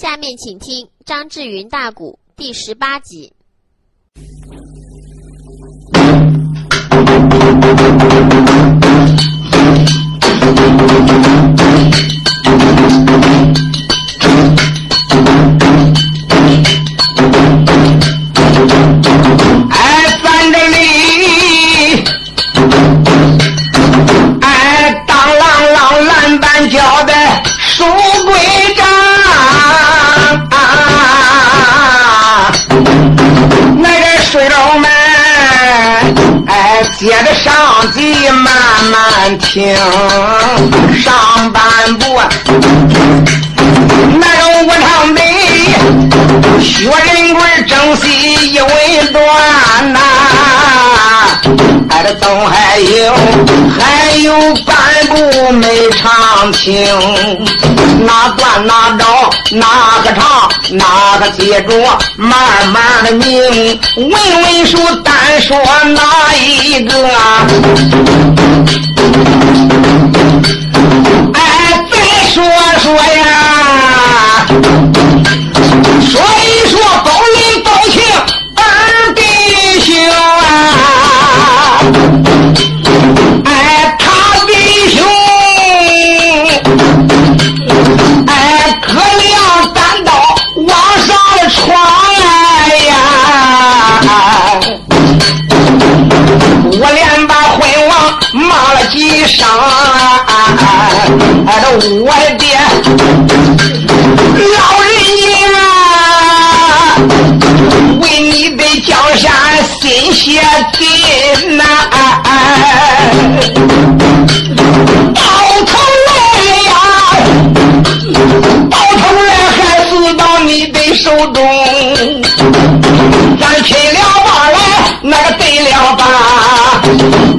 下面请听张志云大鼓第十八集。着上集慢慢听，上半部那个武昌北。薛仁贵正戏一尾断呐，哎，这东还有还有半部没唱清，哪段哪着哪个唱哪个接着，慢慢的拧，问问书单说哪一个？哎，我的，老人家。为你的江山心血尽呐、到头来呀，到头来还死到你的手中。咱亲了吧来，那个对了吧？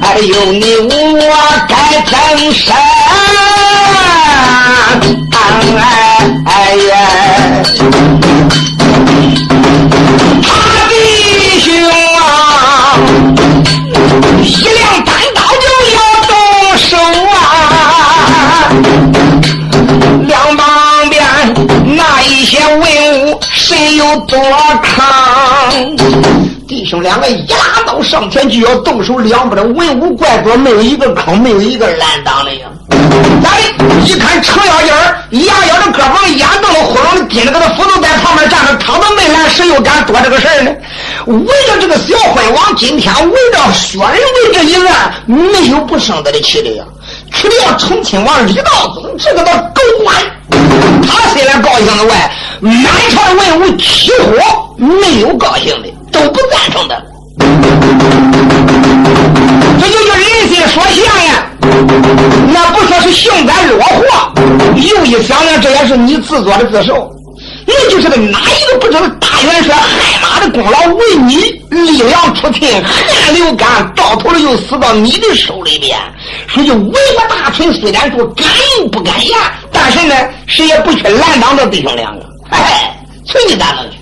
哎呦，你我该怎生？他弟兄啊，一辆单刀就要动手啊！两旁边那一些文武，谁有多抗？弟兄两个一拉刀上前就要动手，两边的文武怪多，没有一个坑，没有一个拦挡的呀！来，一看程咬金儿，牙咬着胳膊，眼瞪了，呼隆的盯着个斧头在旁边站着，躺都没来，谁又敢多这个事呢？围着这个小昏王，今天围着薛仁贵这一案，没有不生他的气的呀！去了成亲王李道宗这个的狗官，他虽然高兴的外，满朝的文武起火，没有高兴的，都不赞成的。这就叫人心所向呀！那不说是幸灾乐祸，又一想呢，这也是你自作的自受。这就是个哪一个不知道大元帅害马的功劳，为你力量出尽，汗流干，到头了又死到你的手里边。所以为我大臣虽然说敢怒不敢言，但是呢，谁也不去拦挡这弟兄两个。哎，随你咋能去？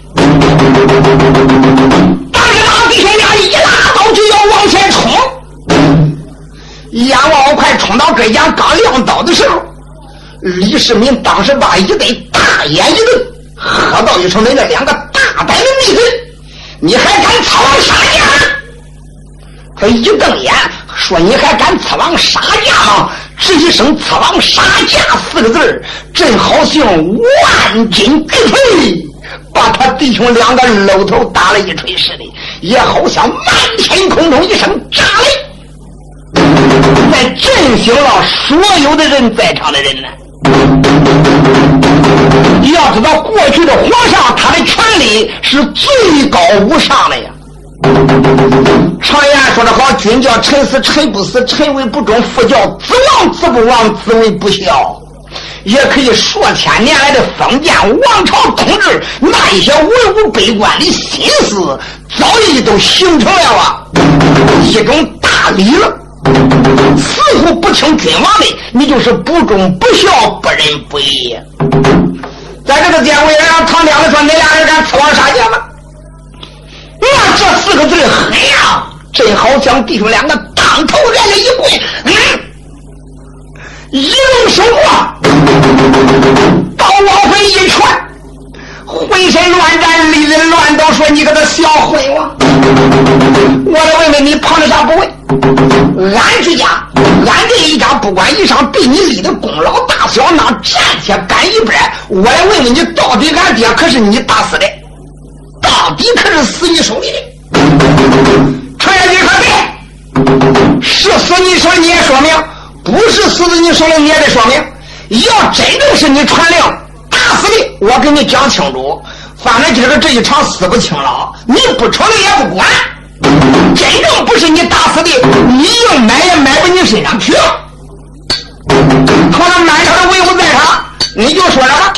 当时那弟兄俩一拉刀就要往前冲。眼望快冲到跟前，刚亮刀的时候，李世民当时把一对大眼一瞪，喝道一声：“你那两个大胆的逆贼，你还敢刺王杀驾？”他一瞪眼说：“你还敢刺王杀驾吗？”这一声“刺王杀驾”四个字儿，正好像万斤巨锤，把他弟兄两个搂头打了一锤似的，也好像满天空中一声炸雷。在震醒了所有的人在场的人呢。要知道，过去的皇上他的权力是最高无上的呀。常言说得好，君叫臣死，臣不死；臣为不忠，父叫子亡，子不亡，子为不孝。也可以数千年来的封建王朝统治，那一些文武百官的心思，早已都形成了啊一种大理了。似乎不听君王的，你就是不忠不孝、不仁不义。在这个监委让唐天子说：“你俩人敢刺王杀驾吗？”那这四个字狠呀，正好将弟兄两个当头来了一跪，嗯，一路手过，把王妃一传，乱战，里人乱刀说你个他小混王。我来问问你，旁的啥不问？俺之家，俺这一家不管衣裳，对你立的功劳大小，那战铁干一半。我来问问你，到底俺爹可是你打死的？到底可是死你手里的？传下去可对？是死你手里你也说明，不是死在你手里你也得说明。要真正是你传令打死的，我跟你讲清楚。反正今儿个这一场死不清了，你不承认也不管。真正不是你打死的，你硬买也买不你身上去。可能满朝的文武在场，你就说了，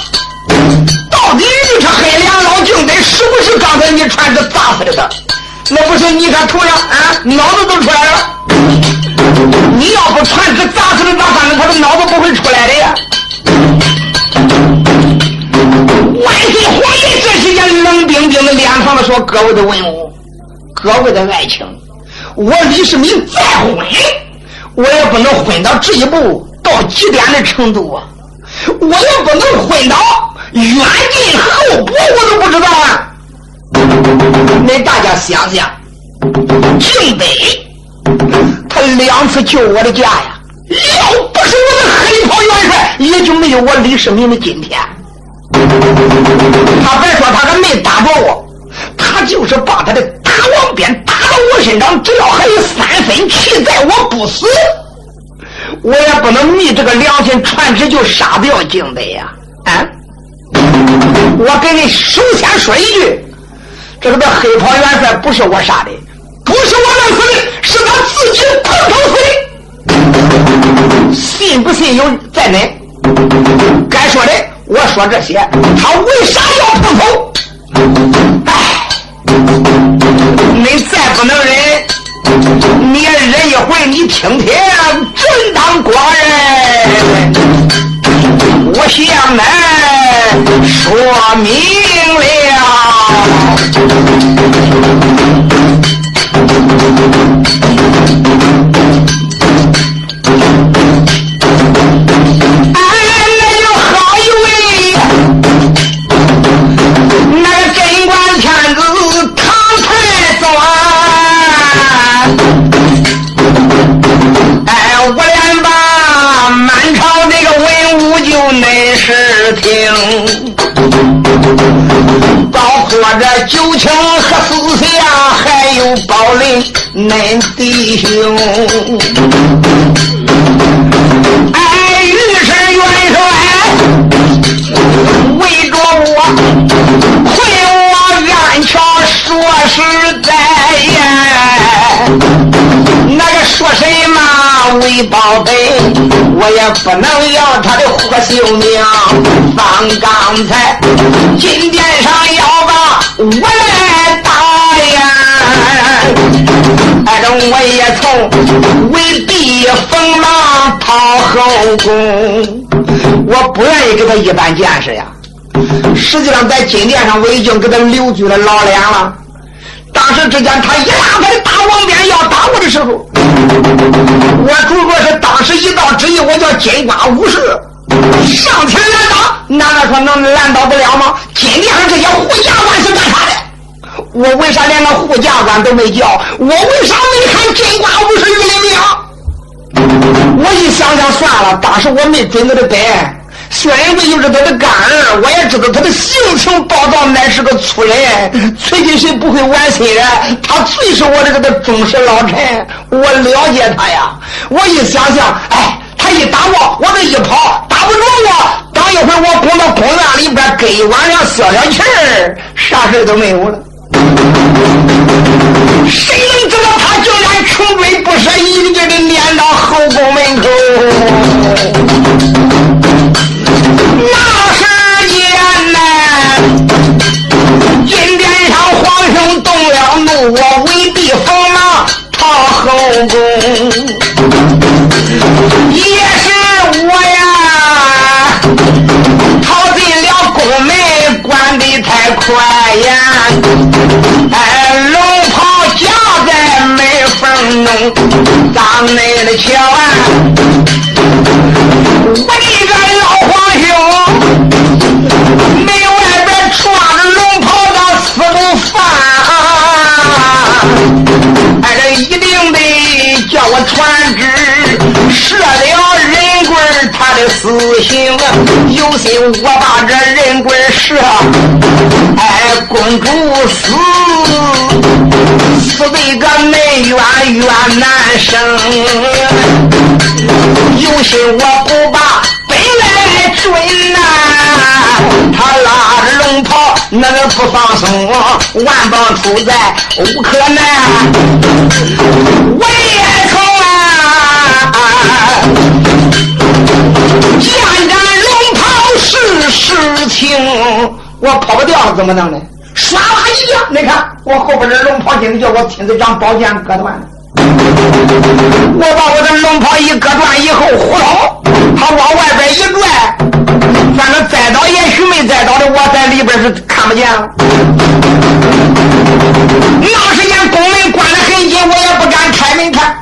到底你这黑脸老敬德是不是刚才你传旨砸死的他？那不是你看头上啊，脑子都出来了。你要不传旨砸死的，咋反正他的脑子不会出来的呀？万岁皇爷这时间冷冰冰的脸上的说：“各位的文武，各位的爱情，我李世民再婚，我也不能混到这一步，到极点的程度啊！我也不能混到远近后补，我都不知道啊！那大家想想，敬北他两次救我的家呀，要不是我的黑袍元帅，也就没有我李世民的今天。”他别说他还没打着我，他就是把他的大王鞭打到我身上，只要还有三分气在，我不死，我也不能昧这个良心传旨就杀掉敬德呀！啊！我给你首先说一句，这个黑袍元帅不是我杀的，不是我弄死的，是他自己碰头死的。信不信由在恁，该说的。我说这些，他为啥要碰头？你再不能忍，你也忍一回。你听听，真当寡人，我向恁说明了。这九卿和四下，还有宝林恁弟兄。哎，御史元帅围着我，回我暗桥说实在呀，那个说什么为宝贝？我也不能要他的霍秀娘，放刚才金殿上要把我来打呀！反正我也从未避锋芒讨后宫，我不愿意给他一般见识呀。实际上，在金殿上我已经给他留住了老脸了。当时之间，他一拉他的大王鞭要打我的时候，我如果是当时一道旨意，我叫金瓜武士上前拦挡，难道说能拦倒不了吗？金殿上这些护驾官是干啥的？我为啥连个护驾官都没叫？我为啥没喊金瓜武士于里面？我一想想，算了，当时我没准备的白。虽然我又是他的干儿，我也知道他的性情暴躁，乃是个粗人。崔金谁不会玩心的？他最是我这个的忠实老臣，我了解他呀。我一想想，哎，一打我，我这一跑，打不着我。等一会儿我滚到公园里边，给一晚上消消气儿，啥事都没有了。谁能知道他竟然穷追不舍，一个劲的撵到后宫门口？那时间呢？金殿上皇兄动了怒，我为避锋芒逃后宫，也是我呀，逃进了宫门，关的太快呀！哎，龙袍夹在门缝中，当内的瞧啊！我有心我把这人棍射，哎，公主死，死的个没冤冤难生。有心我不把本来准呐，他拉着龙袍那个不放松，万邦出在无可奈，我实情，我跑不掉了，怎么弄呢？唰啦一样，你看我后边的龙袍精叫我亲自将宝剑割断了。我把我的龙袍一割断以后，呼通，他往外边一拽，反正栽倒也许没栽倒的，我在里边是看不见了。那时间宫门关得很紧，我也不敢开门看。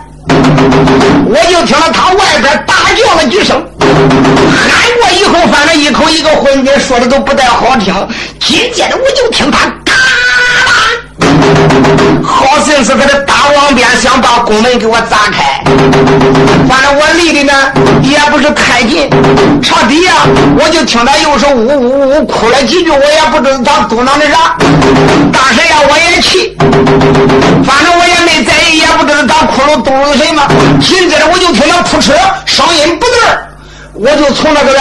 我就听到他外边大叫了几声，喊过以后，反正一口一个混音，说的都不太好听。紧接着我就听他嘎好像是他的大王鞭想把宫门给我砸开，反正我离的呢也不是太近，朝底下我就听他又是呜呜呜哭了几句，我也不知道他嘟囔的啥。当时呀我也气，反正我也没在意，也不知道他哭了嘟囔什么。紧接着我就听他扑哧声音不对我就从那个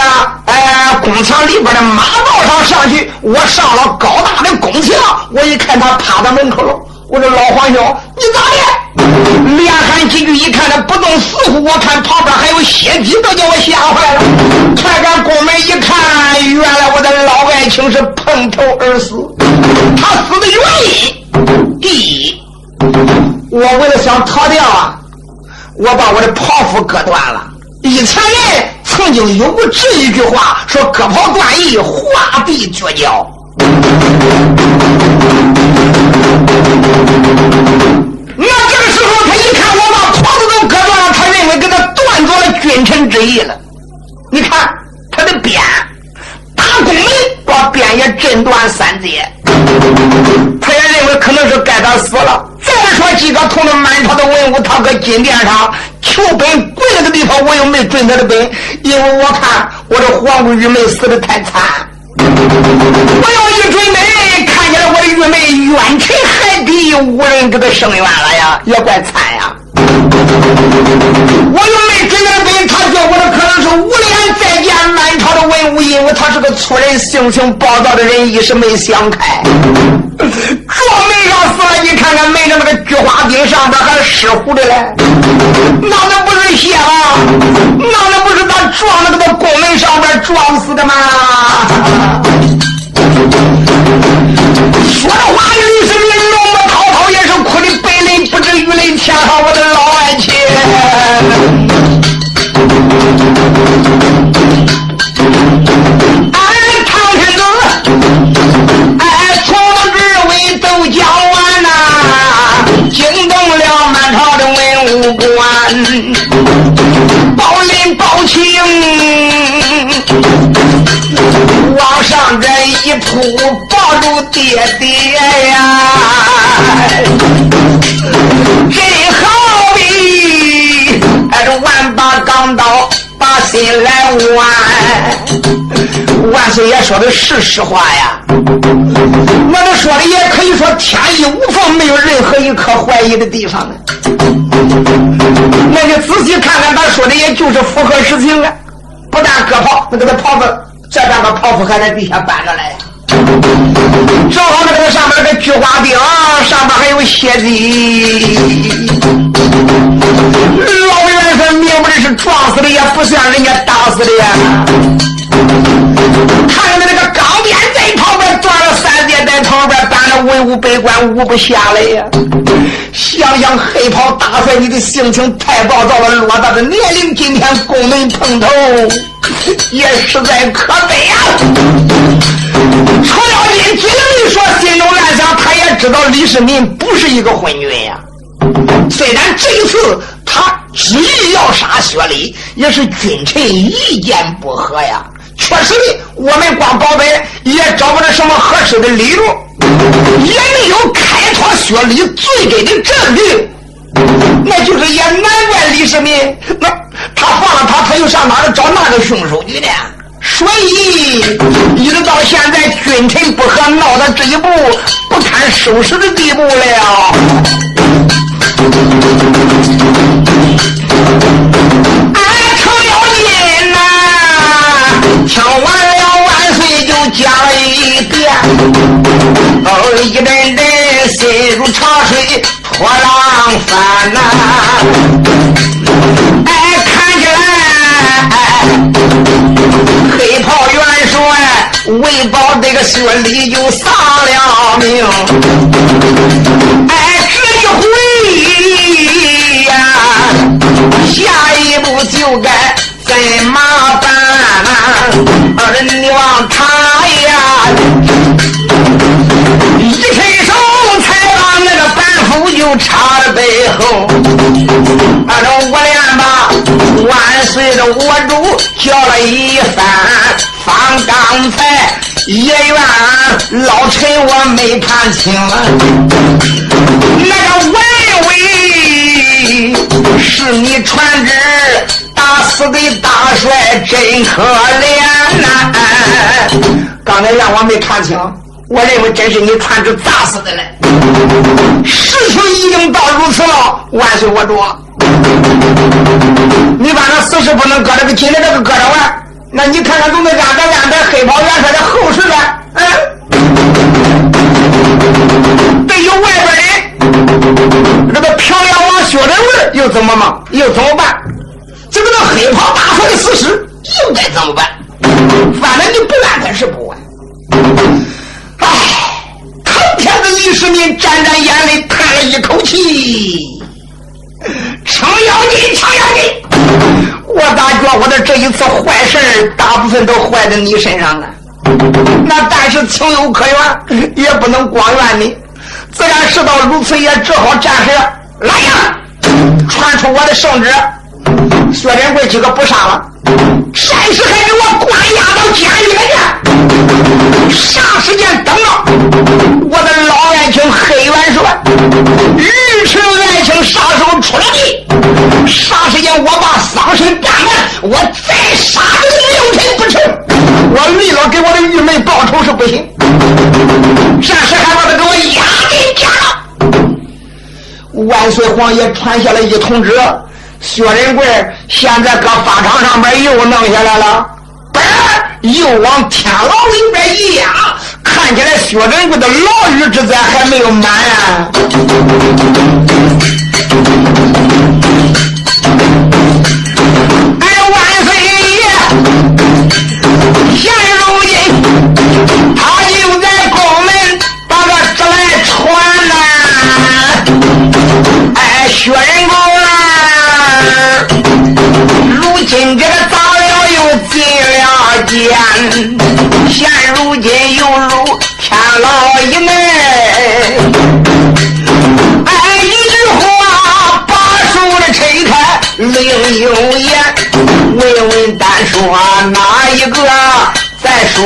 哎宫墙里边的马道上上去，我上了高大的宫墙，我一看他趴在门口了。我说老黄兄，你咋的？连喊几句，一看他不动似乎，我看旁边还有血迹，都叫我吓坏了。开开宫门一看，原来我的老爱卿是碰头而死。他死的原因，第一，我为了想逃掉啊，我把我的袍服割断了。以前人曾经有过这一句话，说割袍断义，画地绝交。那这个时候，他一看我把袍子都割断了，他认为给他断绝了君臣之义了。你看他的鞭，把鞭也震断三截，他也认为可能是该他死了。再说几个同着满朝的文武，他搁金殿上求本跪那个地方，我又没准他的本，因为我看我这皇姑玉梅死的太惨。我要一准备，看见了我的玉梅冤沉海底，无人给他伸冤了呀，也怪惨呀。我又没准备，他叫我的可能是无脸再见满朝的文武，因为他是个粗人，性情暴躁的人，一时没想开。撞门上死了，你看看门上那个菊花钉上边还湿乎的嘞，那那不是血吗？那那不是他撞那个宫门上边撞死的吗？说的话，来剜。万岁爷说的是实话呀，我这说的也可以说天衣无缝，没有任何一颗怀疑的地方呢。那你仔细看看，他说的也就是符合实情啊！不但割袍，那个他袍子。这半个袍服还在地下搬着来呀，正好那个上面那个菊花钉上面还有血迹。老爷这明不是撞死的，也不像人家打死的呀。看着那个钢鞭在旁边断了三截，在旁边搬了文武百官无不下来呀。想想黑袍大帅，你的性情太暴躁了，偌大的年龄，今天宫门碰头。也实在可悲呀！程咬金嘴里说，心中暗想，他也知道李世民不是一个昏君呀。虽然这一次他执意要杀薛礼，也是君臣意见不合呀。确实的，我们光宝贝也找不着什么合适的理由，也没有开脱薛礼罪根的证据。那就是也难怪李世民，那他放了他，他又上哪儿找那个凶手去呢？所以一直到现在，君臣不和，闹到这一步，不堪收拾的地步了。俺程咬金呐，听完了万岁就讲了一遍，哦，一阵阵心如潮水波浪翻呐，哎，看起来黑袍元帅为保这个薛礼就丧了命，就该怎么办？二娘他呀，一伸手才把那个板斧就插在背后，二这我连把万岁的我主叫了一番，方刚才也怨老臣我没看清，那个文威是你传旨。死的大帅真可怜呐！刚才让我没看清，我认为真是你传旨砸死的嘞。事情已经到如此了，万岁我主，你把那死事不能搁这个今天这个搁着玩，那你看看，都能按着按着黑袍元帅的后事了，嗯？对于外边人，这个平凉王薛仁贵又怎么嘛？又怎么办？这个那黑袍大帅的死尸应该怎么办？反正你不安他是不安。唉，唐天子李世民沾沾眼泪，叹了一口气。程咬金，程咬金，我咋觉我的这一次坏事大部分都坏在你身上了？那但是情有可原，也不能光怨你。自然事到如此，也只好暂时来呀，传出我的圣旨。薛仁贵几个不杀了，暂时还给我关押到监狱里去。啥时间等到我的老爱卿黑元帅、尉迟爱卿杀手出了地，啥时间我把丧事办完，我再杀这个六臣不成？我为了给我的玉梅报仇是不行。暂时还把他给我押进监牢。万岁皇爷传下了一通知。薛仁贵现在搁法场上边又弄下来了，本又往天牢里边一压，看起来薛仁贵的牢狱之灾还没有满啊！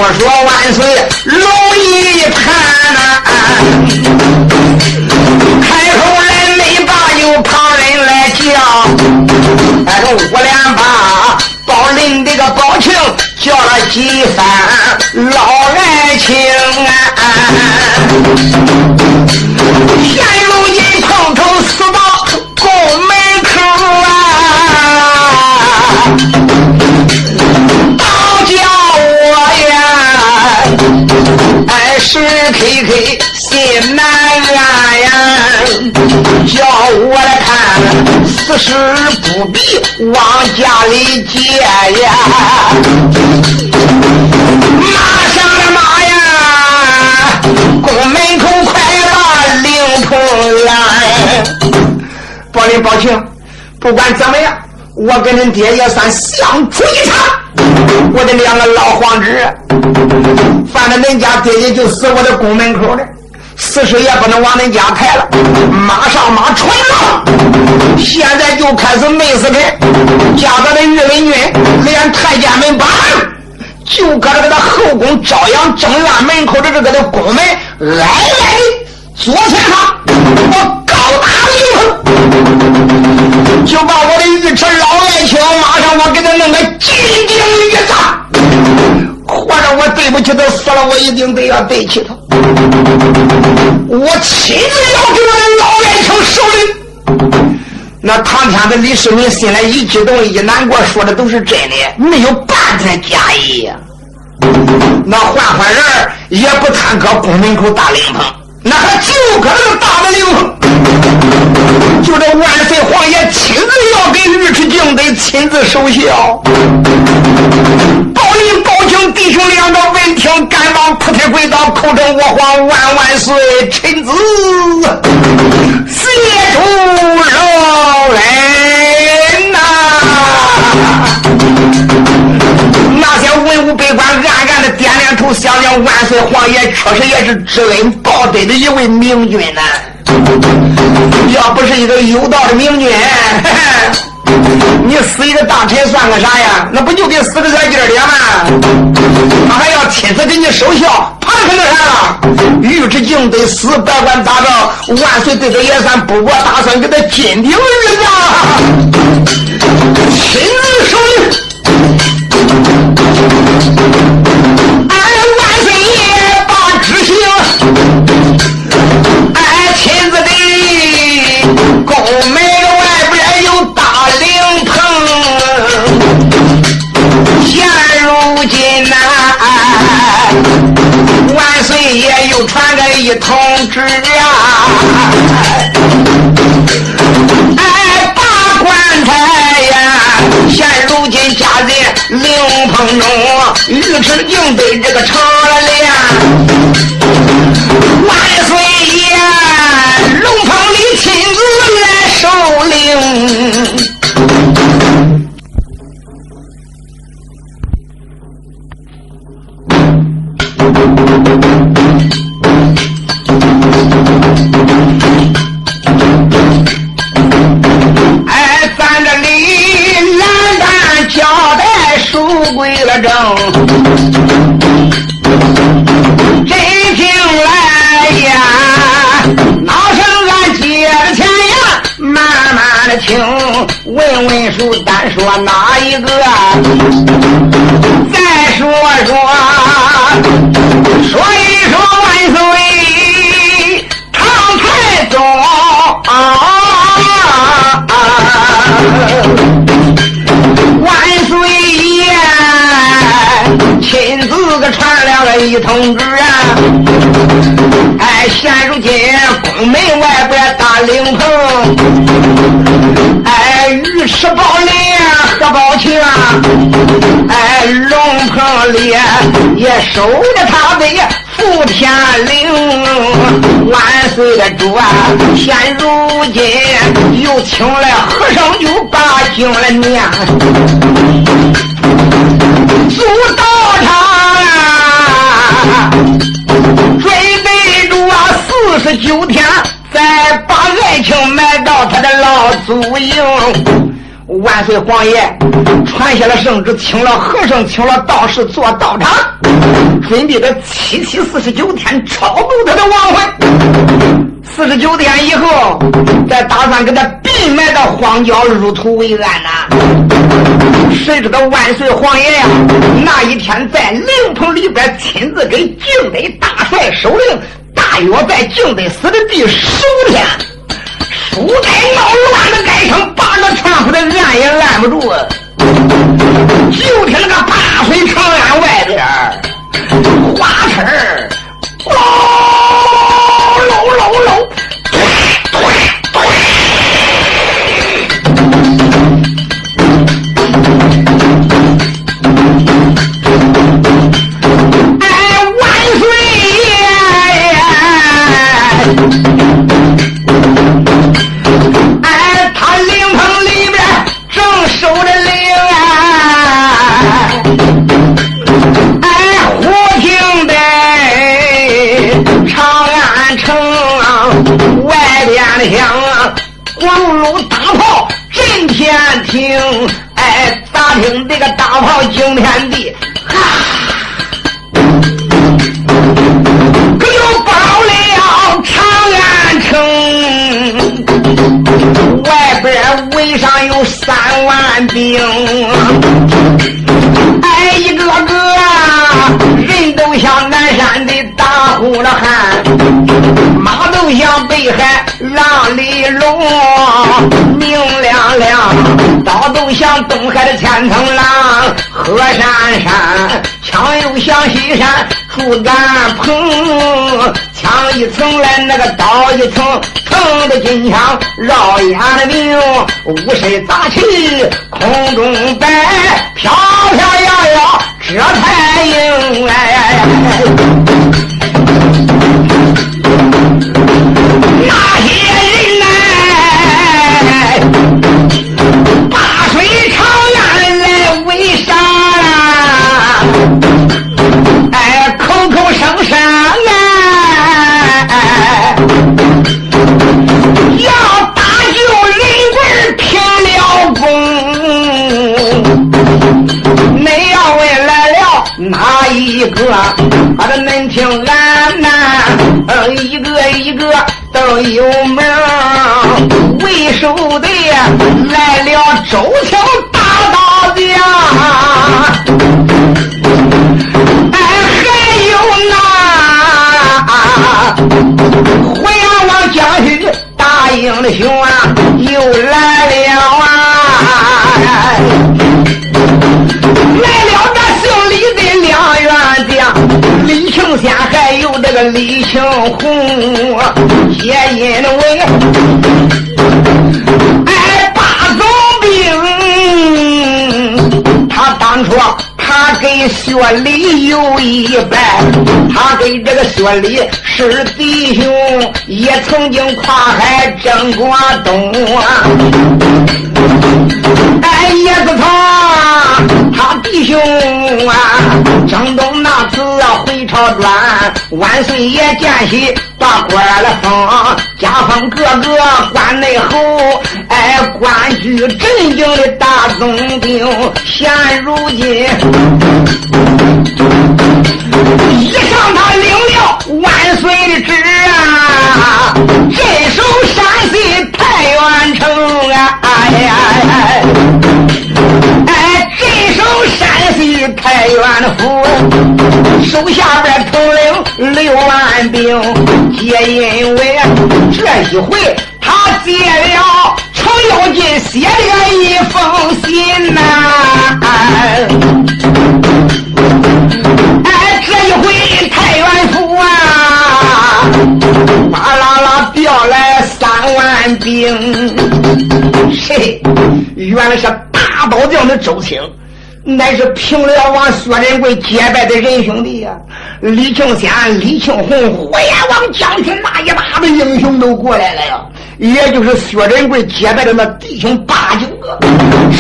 我说万岁龙一盘呐，开口来没把有旁人来叫，哎，这五连把宝林这个宝庆叫了几番此事不必往家里借呀。马上的马呀，宫门口快把灵通来。宝林宝庆，不管怎么样，我跟恁爹也算相处一场。我的两个老皇侄，反正恁家爹爹就死我的宫门口了，死尸也不能往恁家抬了，马上马传了，现在就开始闷死他，加咱的岳文君，连太监们把就搁这个他后宫朝阳正院门口的这个的宫门挨挨的左前方，我高打一碰，就把我的尉迟老爱卿马进京一战，或者我对不起他死了，我一定得要对起他。我亲自要给我的老元成守灵。那唐天子李世民心里一激动一难过，说的都是真的，没有半点假意。那换换人也不贪搁宫门口大灵棚，那还就搁那个大的灵棚，就这万岁皇爷亲自要给尉迟敬德亲自守孝。报应报请弟兄两个闻听，赶忙扑贴跪倒，叩称我皇万万岁，臣子谢主饶人呐。那些文武百官暗暗的点点头，想想万岁皇爷确实也是知恩报德的一位明君呐。要不是一个有道的明君，你死一个大臣算个啥呀？那不就跟死个小鸡儿的吗？他还要亲自给你守孝，什么啥了？尉迟敬得死，百官打仗，万岁对他也算不过，打算给他金鼎玉子，亲自守灵。又传来一通知呀，哎，打棺材呀！现如今家在灵棚中，尉迟敬德这个长了脸。守着他的福天灵。万岁的主啊，现如今又请来和尚，就把经来念。主道场啊，准备着啊，四十九天再把爱情埋到他的老祖营。万岁皇爷传下了圣旨，请了和尚，请了道士做道场，准备着七七四十九天超度他的亡魂。四十九天以后，再打算给他闭埋到荒郊，入土为安呐。谁知道万岁皇爷呀，那一天在灵棚里边亲自给敬德大帅守灵，大约在敬德死的第十五天，书斋闹乱的改成八个窗户的按也按不住啊，就听那个大水长安外边花车儿，有大炮震天听，哎，打听这个大炮惊天地，哈，可就宝了？长安城外边围上有三万兵，哎，一个个，人都像南山的大呼了喊，马都像北海。浪里龙，明亮亮；刀都像东海的千层浪，河山山；枪又像西山竹竿棚，枪一层来那个刀一层，疼的金枪绕眼的明，五声杂气空中摆，飘飘摇摇这才应来。一个？啊，这恁听俺呐，一个一个都有名。为首的来了周桥大刀匠，哎，还有那淮阳王将军大英雄啊，又来了啊！李青红，也因为爱八总兵，他当初他给薛礼有一拜，他跟这个薛礼是弟兄，也曾经跨海征过东啊。哎，叶子堂，他弟兄啊，征东那次回朝转，万岁爷见喜把官儿了封，家封各个关内侯，哎，官居正经的大总兵，现如今。一上他领太原府，手下边统领六万兵，皆因为这一回他接了程咬金写的一封信呐、哎，这一回太原府啊，哗啦啦调来三万兵，谁？原来是大刀匠的周青，乃是平辽王薛仁贵结拜的仁兄弟呀、李庆先、李庆红、火焰王将军那一大的英雄都过来了呀。也就是薛仁贵结拜的那弟兄八九个，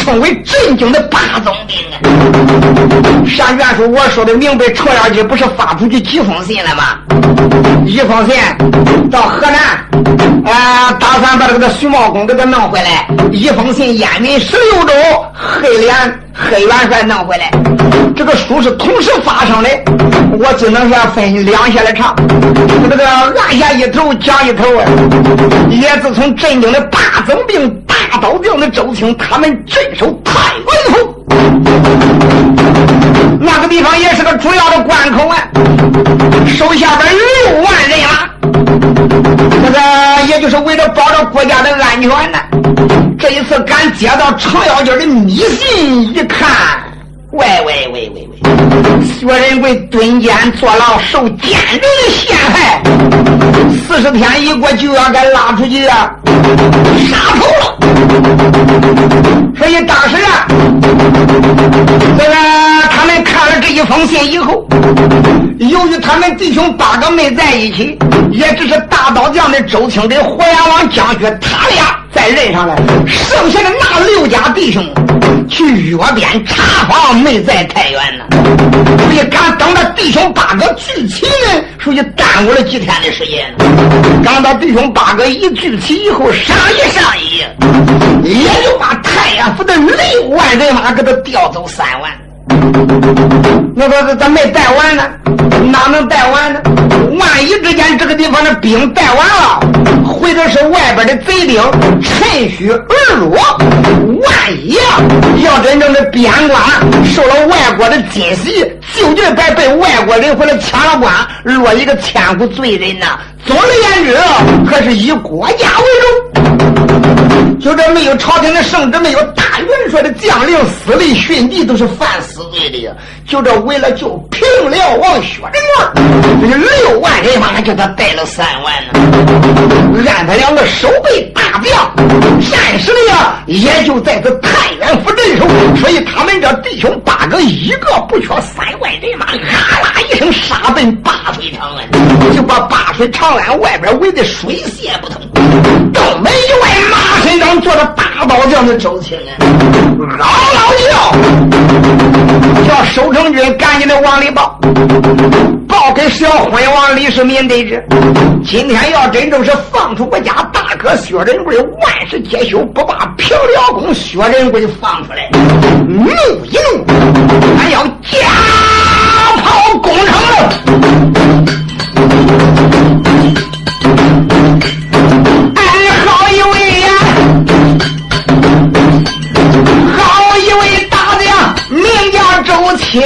称为镇京的八总兵啊。上元书我说的明白，程咬金不是发出去几封信了吗？一封信到河南，啊、打算把这个徐茂公给他弄回来；一封信燕云十六州黑脸黑元帅弄回来。这个书是同时发生的，我只能说分两下来唱。这个按下一头讲一头啊，也自从镇京的大总兵大刀将的周青，他们镇守太原府，那个地方也是个主要的关口啊，手下边六万人马，这个也就是为了保证国家的安全呢。这一次敢接到程咬金的密信，一看。喂喂喂喂！薛仁贵蹲监坐牢，受奸人的陷害，四十天一过就要该拉出去啊，杀头了。所以当时啊，这个他们看了这一封信以后，由于他们弟兄八个没在一起，也只是大刀匠的周青跟火焰王将军他俩在任上了，剩下的那六家弟兄去约边查访，没在太原呢。所以赶等到弟兄八个聚齐呢，属于耽误了几天的时间。等到弟兄八个一聚齐以后，商议商议，也就把太原府的六万人马给他调走三万。那说这咱没带完呢，哪能带完呢？万一之间这个地方的兵带完了，回头是外边的贼兵趁虚而入。万一要真正的边关受了外国的侵袭，就就该被外国人回来抢了官，落一个千古罪人呢。总而言之，还是以国家为重。就这没有朝廷的圣旨，没有大元帅的将领，死里殉地都是犯死罪的呀。就这为了救平辽王薛仁贵，这六万人马还叫他带了三万呢。按他两个守备大将，战时的呀，也就在这太原府镇守。所以他们这弟兄八个，一个不缺三万人马，啊啦一声杀奔八水长安，就把八水长安外边围的水泄不通。东门一外，马身上坐着大刀匠的周青来，嗷嗷叫，叫守城军赶紧的往里报，报给小昏王李世民得知，今天要真正是放出我家大哥薛仁贵，万事皆休，不把平辽公薛仁贵放出来，怒一怒，俺要加炮攻城了。枪，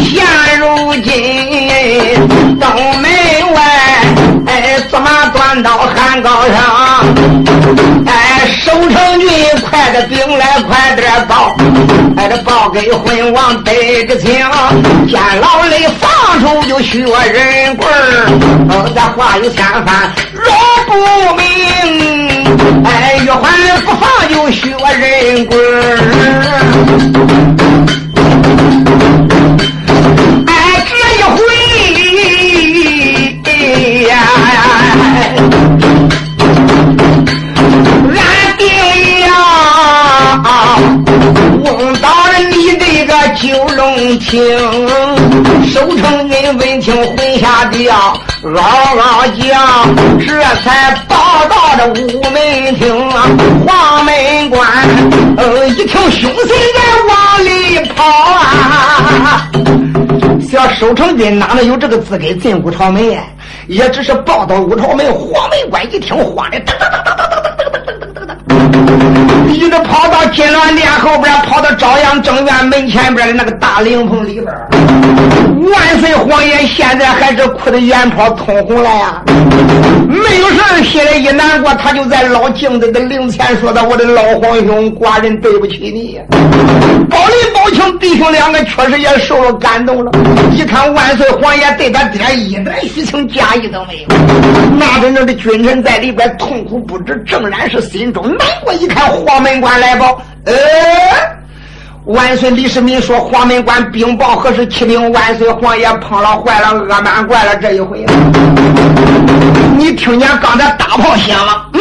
现如今东门外，哎，坐马端刀喊高声，哎，守城军快点兵来，快点报，哎，这报给昏王得个情，见老雷放出就削人棍儿，这话有千番，若不明，哎，玉环不放就雪人滚儿。九龙亭，守城军闻听混下吊，嗷嗷叫，这才报到这午门厅，黄门关，呃，一听凶神在往里跑啊！小守城军哪能有这个资格进五朝门呀？也只是报到五朝门，黄门关一听，慌的噔噔噔噔噔噔噔噔噔噔噔，一直跑到金銮殿后边，跑到朝阳正院门前边的那个大灵棚里边。万岁皇爷现在还是哭的眼泡通红了呀！没有事心里一难过，他就在老镜子的灵前说道：“我的老皇兄，寡人对不起你。”包里包青弟兄两个确实也受了感动了。一看万岁皇爷对他爹一点虚情假意都没有，那真正的君臣在里边痛苦不止，正然是心中难过。一看皇黄门关来报，呃。万岁！李世民说：“黄门关禀报何时起兵？”万岁皇爷碰了坏了，恶满怪了。这一回，你听见刚才大炮响了？嗯，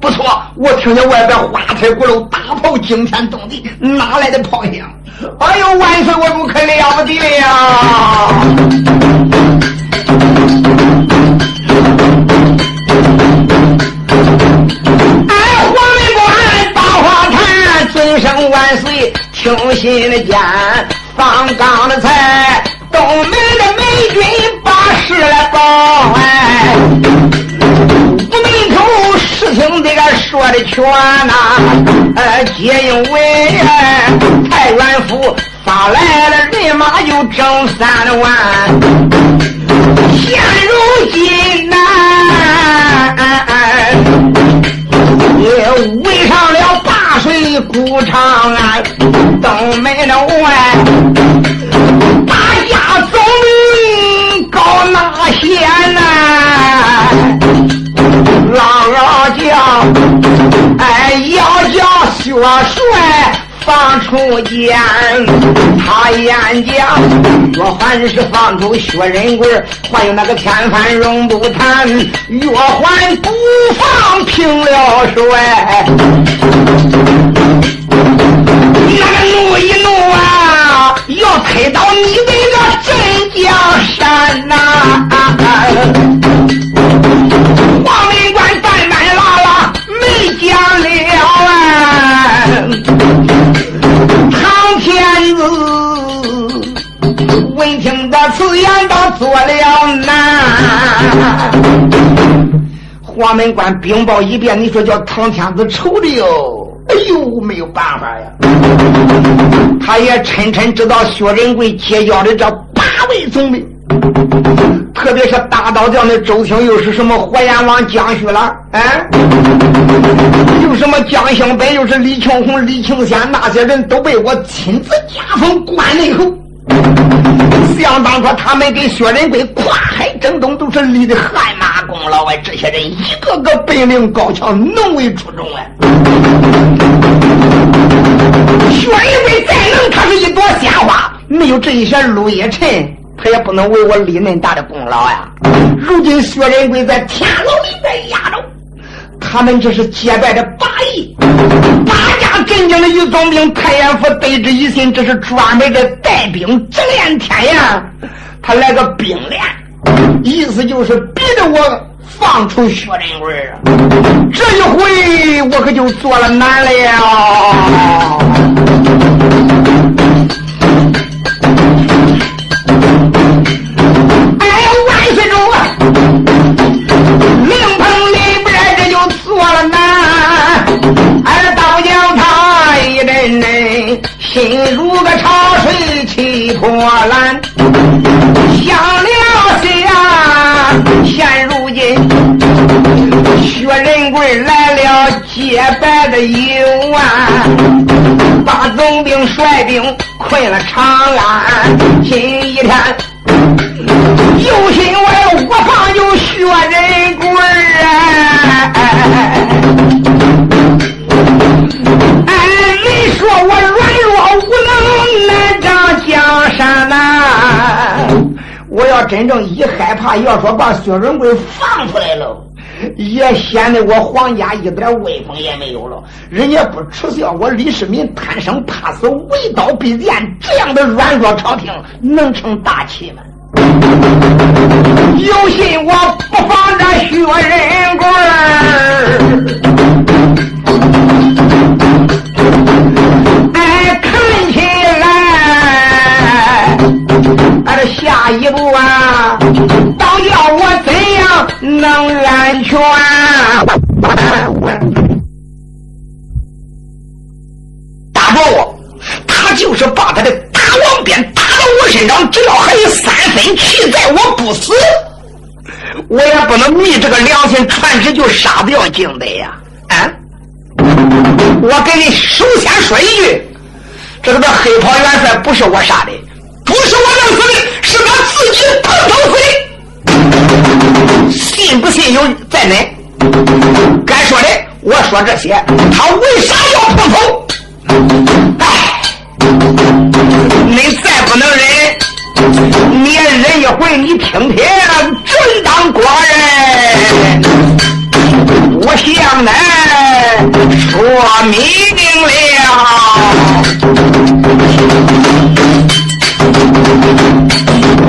不错，我听见外边花台鼓楼，大炮惊天动地，哪来的炮响？哎呦，万岁，我不可了不得了哎，声万岁。听信的间，放刚的财，东门的美军把事来报哎。五门口事情这个说的全呐，呃，皆因为太原府发来了人马就整三万，现如今呐，也围上了八水古长安。东门的外，大家总高那些呐，嗷嗷叫，哎，要叫薛帅放出监，他演讲，若还是放出薛仁贵，还有那个天翻容不谈，若还不放平了帅。那个怒一怒啊，要推到你这个镇江山呐！黄门关子闻听这此言倒做了难。黄门关禀报一遍，你说叫唐天子愁的哟。哎呦，没有办法呀！他也沉沉知道薛仁贵结交的这八位总兵，特别是大刀将的周兴，又是什么火焰王江旭了？哎，又什么江兴本，又是李庆红、李庆仙，那些人都被我亲自加封关内后。想当初他们跟薛仁贵跨海征东，都是立的汗马功劳啊！这些人一个个本领高强，能为出众啊！薛仁贵再能，他是一朵鲜花，没有这一些陆叶臣，他也不能为我立恁大的功劳呀！如今薛仁贵在天牢里边压着。他们这是结拜的八义，八家镇江的御总兵太原府得知一信，这是专门的带兵直连天呀。他来个兵连，意思就是逼着我放出薛仁贵啊。这一回我可就做了难了呀。心如个潮水起波澜，想了想，现如今薛仁贵来了结拜的幽安，把总兵率兵困了长安。今一天有心我要我放有薛仁贵啊！我要真正一害怕，要说把薛仁贵放出来了，也显得我皇家一点威风也没有了。人家不耻笑我李世民贪生怕死，为刀必剑，这样的软弱朝廷能成大器吗？有心我不放这薛仁贵俺这下一步啊，当叫我怎样能安全？大伯，他就是把他的大王鞭打到我身上，只要还有三分气在，我不死，我也不能昧这个良心传旨就杀掉景德呀！啊！我给你首先说一句，这个黑袍元帅不是我杀的。不是我弄死的，是他自己碰头死的。信不信由在恁。该说的我说这些，他为啥要碰头？哎，你再不能忍，你也忍一回。你听听，正当官人，我向恁说明了。Thank you.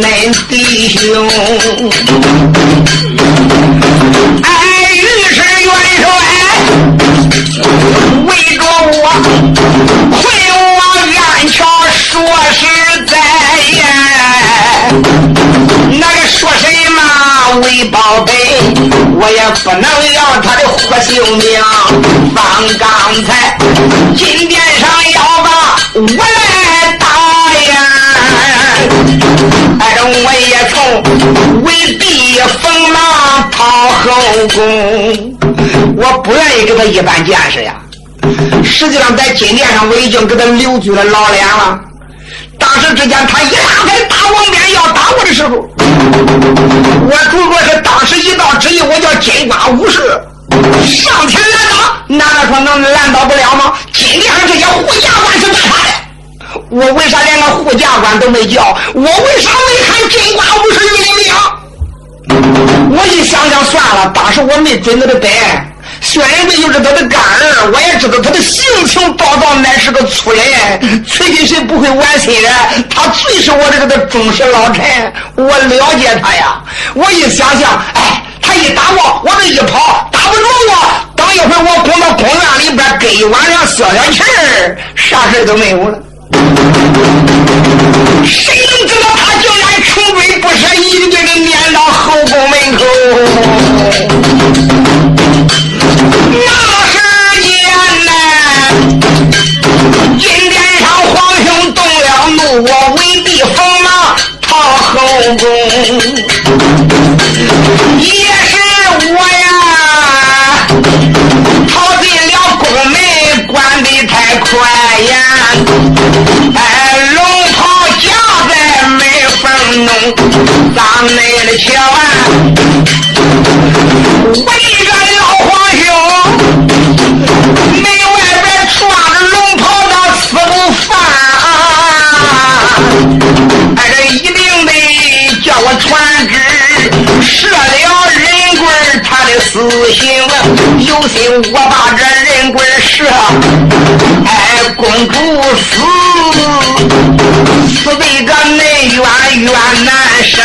恁弟兄。哎，于是元帅围着我，回我院桥，说实在呀，那个说什么为宝贝，我也不能要他的活性命。放刚才金殿上要把我为避锋芒讨后宫，我不愿意给他一般见识呀。实际上，在金殿上我已经给他留足了老脸了。当时之间，他一拉开大王鞭要打我的时候，我如果是当时一道旨意，我叫金瓜武士上前拦挡。难道说能拦倒不了吗？金殿上这些护驾官是干啥的？我为啥连个护驾官都没叫？我为啥没喊金瓜五十余里兵？我一想想，算了，当时我没准他的本。薛仁贵又是他的干儿，我也知道他的性情暴躁，乃是个粗人。娶妻谁不会玩心人？他最是我这个的忠实老臣，我了解他呀。我一想想，哎，他一打我，我这一跑，打不住我。等一会儿我滚到公园里边，给一碗凉消消气儿，啥事都没有了。谁能知道他叫穷追不舍，一个劲的撵到后宫门口？那时间呢？金殿上皇兄动了怒，我未必锋芒逃后宫，也是当内的千万，为咱老皇兄，门外边抓着龙袍的死不犯。哎，这一定得叫我传旨，射了人棍他的死心。有心我把这人棍射，哎，公主死死的个内冤冤难。生。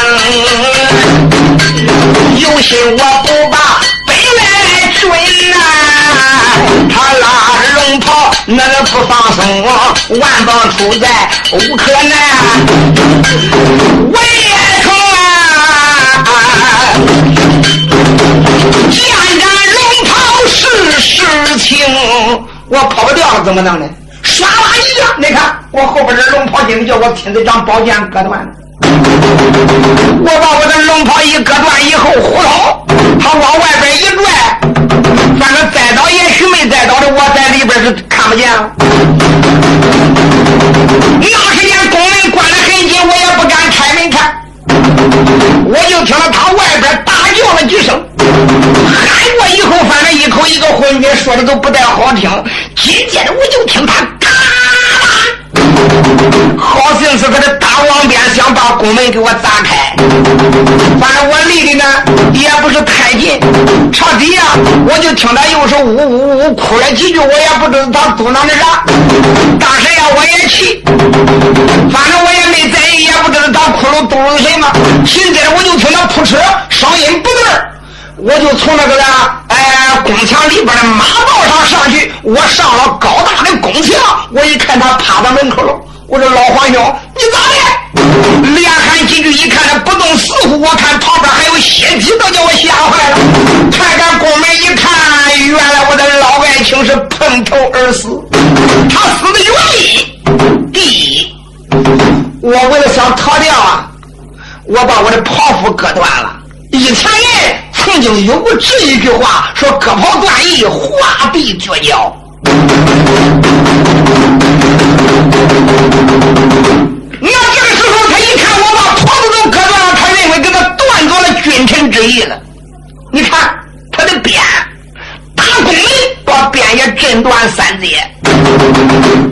有心我不把本来追呐，他拉着龙袍，那个不放松，万邦出在无可难。我也成啊。剑斩龙袍是事情，我跑不掉了，怎么弄呢？唰啦一下，你看我后边这龙袍精叫我亲自将宝剑割断了。我把我的龙袍一割断以后，呼通，他往外边一拽，反正栽倒也许没栽倒的，我在里边是看不见。那时间宫门关得很紧，我也不敢开门看。我就听到他外边大叫了几声。喊过以后，反正一口一个混音，说的都不太好听。紧接着我就听他，好像是他的大王鞭想把宫门给我砸开。反正我离的呢也不是太近，彻底呀，我就听他又是呜呜呜哭了几句，我也不知道他嘟囔的啥。当时呀，我也气，反正我也没在意，也不知道他哭了嘟囔什么。紧接着我就听他扑哧，声音不对。我就从那个呀，哎，宫墙里边的马道上上去，我上了高大的宫墙，我一看他趴在门口了，我说老皇兄，你咋的？连喊几句，一看他不动似乎，我看旁边还有血迹，都叫我吓坏了。开开宫门一看，原来我的老爱卿是碰头而死。他死的原因，第一，我为了想逃掉啊，我把我的袍服割断了。一前人。经有过这一句话，说割袍断义，画地绝交。那这个时候，他一看我把袍子都割断了，他认为跟他断绝了君臣之义了。你看他的鞭，打宫门把鞭也震断三截，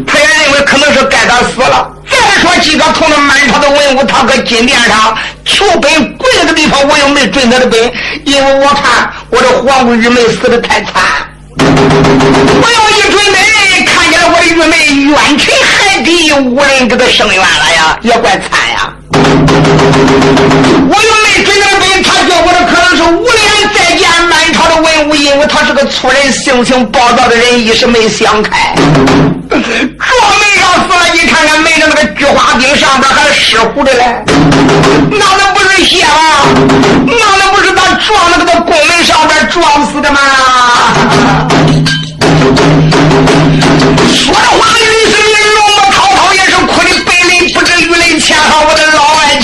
他也认为可能是该他死了。说几个同了满朝的文武，他搁金殿上。求本跪那地方，我又没准他的本，因为我看我这皇贵玉梅死的太惨。我要一准本，看见了我的玉梅冤沉海底，无人给他伸冤了呀，也怪惨呀。我又没准他的本，他叫我的可能是无脸再见满朝的文武，因为他是个粗人，性情暴躁的人，一时没想开。撞门上死了，你看看门上那个菊花钉上边还湿乎的嘞，那能不是血吗？那能不是他撞那个宫门上边撞死的吗？说的话语是龙波滔滔，也是哭的悲泪不止，雨泪千行，我的老爱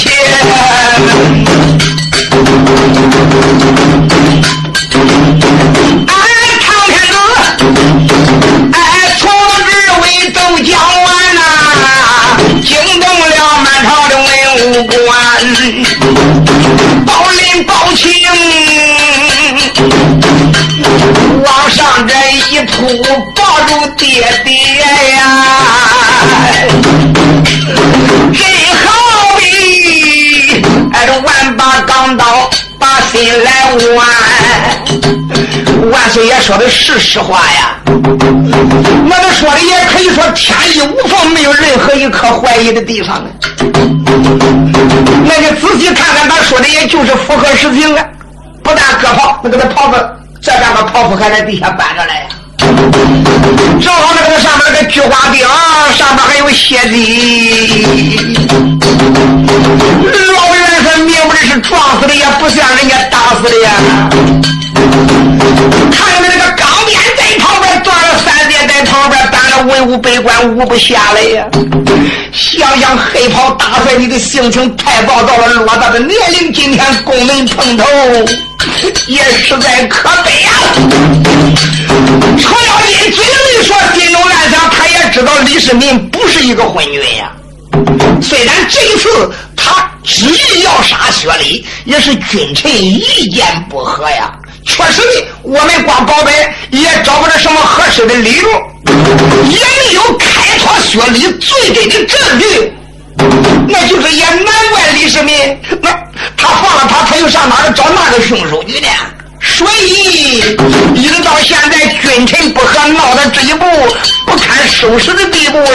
官，包林包青，往上这一扑，抱住爹爹呀，真好比挨着万把钢刀把心来剜。万岁爷说的是实话呀，那他说的也可以说天衣无缝，没有任何一颗怀疑的地方啊。那你仔细看看，他说的也就是符合实情啊。不但割袍，那个他袍子这半个袍服还在地下搬着来。正好那个上面那个菊花钉，上面还有血迹。老元帅明不是撞死的，也不像人家打死的呀。看着那个钢鞭在旁边断了三鞭，在旁边打了文武百官无不下来呀。想想黑袍大帅，你的性情太暴躁了，偌大的年龄，今天宫门碰头，也实在可悲啊。程咬金嘴里说，心中暗想，他也知道李世民不是一个昏君呀。虽然这一次他执意要杀薛礼，也是君臣意见不合呀。确实的，我们光保本也找不着什么合适的理由，也没有开脱薛礼罪根的证据。那就是也难怪李世民，那他放了他，他又上哪儿找那个凶手去呢？所以，一直到现在，君臣不和，闹到这一步，不堪收拾的地步了。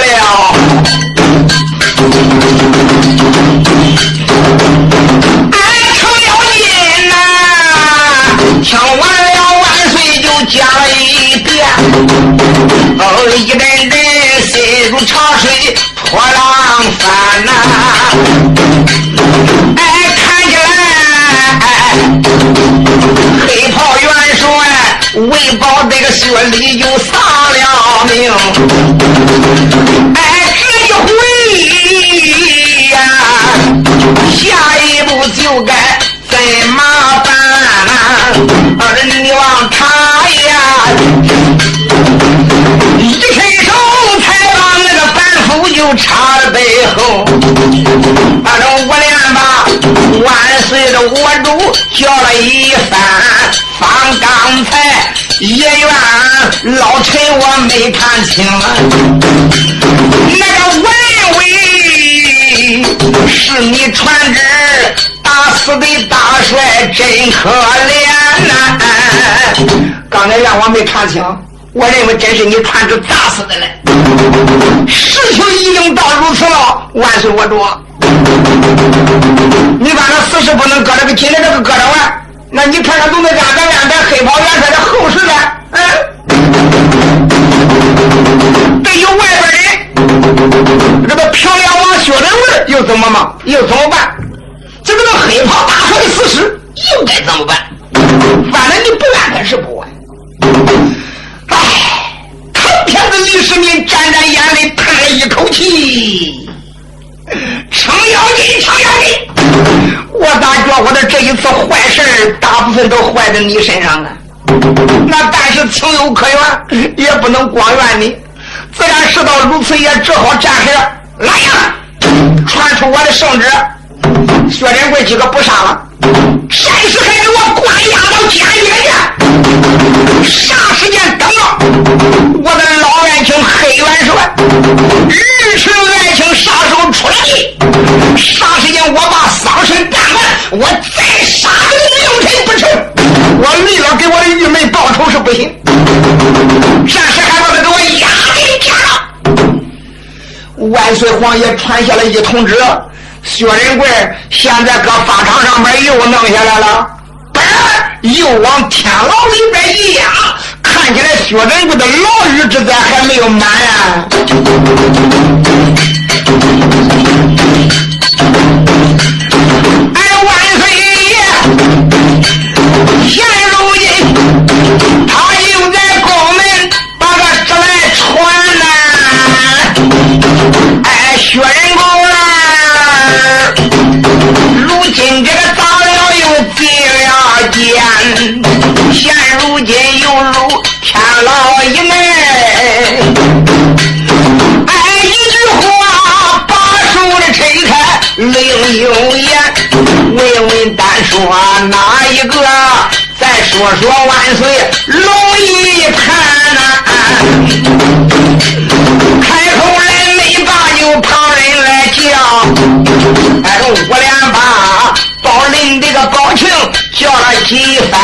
讲了一遍，哦，一阵阵心如潮水波浪翻呐，哎，看起来。黑袍元帅为保这个薛礼就丧了命，看清，那个文威是你传旨打死的大帅，真可怜呐！刚才让我没看清，我认为真是你传旨打死的嘞。事情已经到如此了，万岁我主，你把那死事不能搁这个，今天这个搁着玩。那你看看，都那安排安排黑袍元帅的后事呢？对于外边人，这个漂亮王薛仁贵又怎么嘛？又怎么办？这个黑袍大帅的死尸又该怎么办？反正你不安排是不安。唉，看片子李世民沾沾眼泪，叹了一口气。程咬金，程咬金，我咋觉我的这一次坏事大部分都坏在你身上了？那但是情有可原，也不能光怨你。自然事到如此，也只好站起来。呀，传出我的圣旨，薛仁贵几个不杀了，暂时还给我关押到监狱里去。啥时间等着我的老爱卿黑元帅日赤爱卿杀手出来？啥时间我把丧事办完，我再杀这个名臣不成？我为了给我的玉妹报仇是不行，暂时还把他给我押进监了。万岁皇爷传下了一通知，薛仁贵现在搁法场上面又弄下来了，又往天牢里边一压。看起来薛仁贵的牢狱之灾还没有满啊！哎，万岁爷，现如今他又在宫门把个旨来传呐！哎，薛仁说哪一个？再说说万岁龙一盘呐。开口来没把有旁人来叫，哎，五连把宝林这个宝庆叫了几番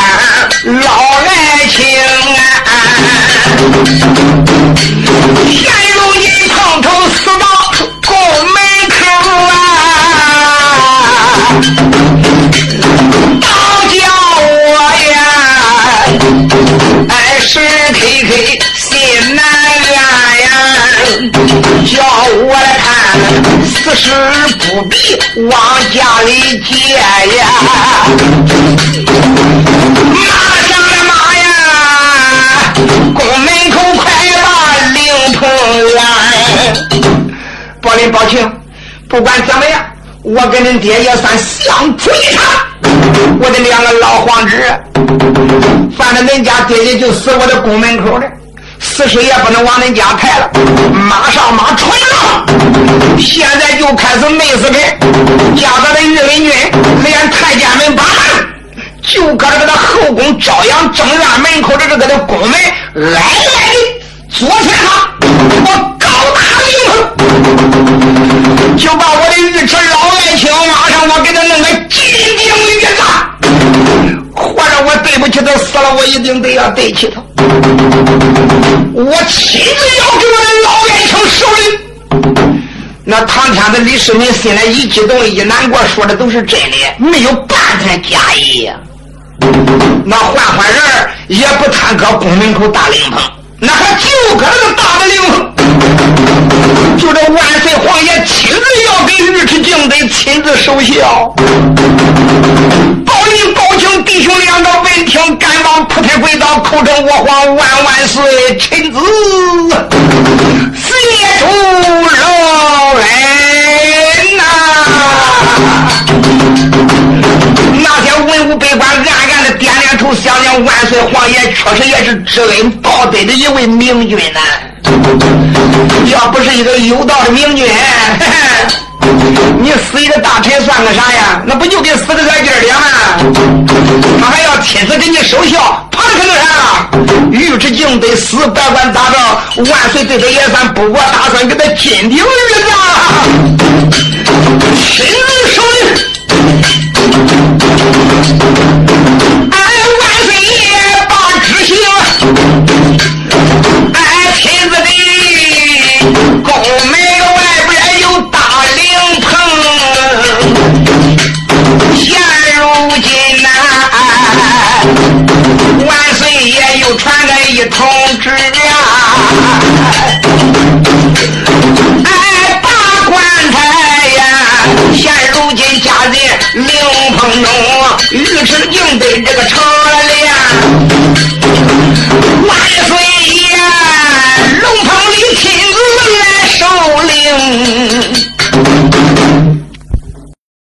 事不必往家里借呀，马上的马呀，宫门口快把灵棚来，宝林宝庆，不管怎么样。我跟恁爹也算相处一场，我的两个老皇侄，反正恁家爹爹就死我的宫门口了，死尸也不能往恁家抬了，马上马锤，现在就开始美死人，家咱的御林军连太监们把就搁这个后宫朝阳正院门口的这个的宫门来来的左前方，我高大灵棚，就把我的尉迟老。请马上，我给他弄个金顶玉子，或者我对不起他死了，我一定得要对起他。我亲自要。那唐天的李世民心里一激动一难过，说的都是真的，没有半点假意。那换换人也不贪搁宫门口大灵棚，那还就搁那个大的灵棚，就这万岁皇爷亲自要给尉迟敬德亲自守孝。弟兄两个闻听，赶忙扑贴跪倒，口称我皇万万岁，臣子谢主饶人呐。那些文武百官暗暗的点点头，想想万岁皇爷确实也是知恩报德的一位明君呐。要不是一个有道的明君，你死一个大臣算个啥呀？那不就跟死个软筋儿的吗？他还要亲自给你守孝，怕的可能啥？尉迟敬德死，百官大照，万岁对他也算不过，打算给他金顶玉子，亲自守礼。